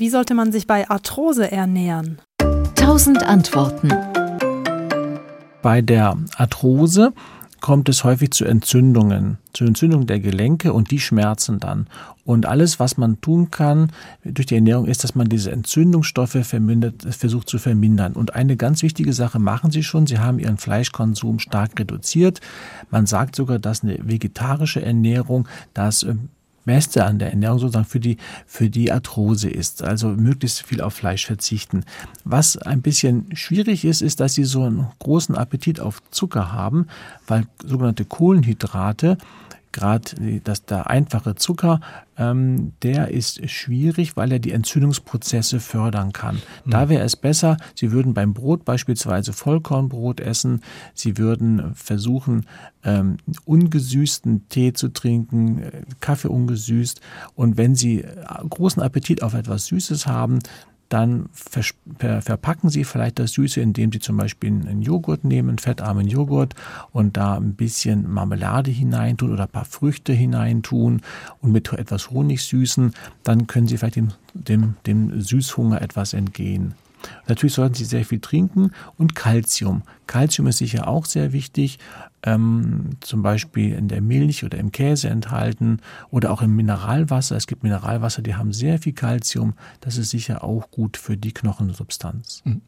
Wie sollte man sich bei Arthrose ernähren? 1000 Antworten. Bei der Arthrose kommt es häufig zu Entzündungen, zu Entzündungen der Gelenke und die schmerzen dann. Und alles, was man tun kann durch die Ernährung, ist, dass man diese Entzündungsstoffe versucht zu vermindern. Und eine ganz wichtige Sache machen Sie schon. Sie haben Ihren Fleischkonsum stark reduziert. Man sagt sogar, dass eine vegetarische Ernährung das ähm, Beste an der Ernährung sozusagen für die, für die Arthrose ist. Also möglichst viel auf Fleisch verzichten. Was ein bisschen schwierig ist, ist, dass sie so einen großen Appetit auf Zucker haben, weil sogenannte Kohlenhydrate gerade dass der einfache Zucker, ähm, der ist schwierig, weil er die Entzündungsprozesse fördern kann. Mhm. Da wäre es besser, Sie würden beim Brot beispielsweise Vollkornbrot essen, Sie würden versuchen, ähm, ungesüßten Tee zu trinken, äh, Kaffee ungesüßt. Und wenn Sie großen Appetit auf etwas Süßes haben, dann verpacken Sie vielleicht das Süße, indem Sie zum Beispiel einen Joghurt nehmen, einen fettarmen Joghurt und da ein bisschen Marmelade hineintun oder ein paar Früchte hineintun und mit etwas Honig süßen. Dann können Sie vielleicht dem, dem, dem Süßhunger etwas entgehen. Natürlich sollten Sie sehr viel trinken und Kalzium. Kalzium ist sicher auch sehr wichtig, ähm, zum Beispiel in der Milch oder im Käse enthalten oder auch im Mineralwasser. Es gibt Mineralwasser, die haben sehr viel Kalzium. Das ist sicher auch gut für die Knochensubstanz. Mhm.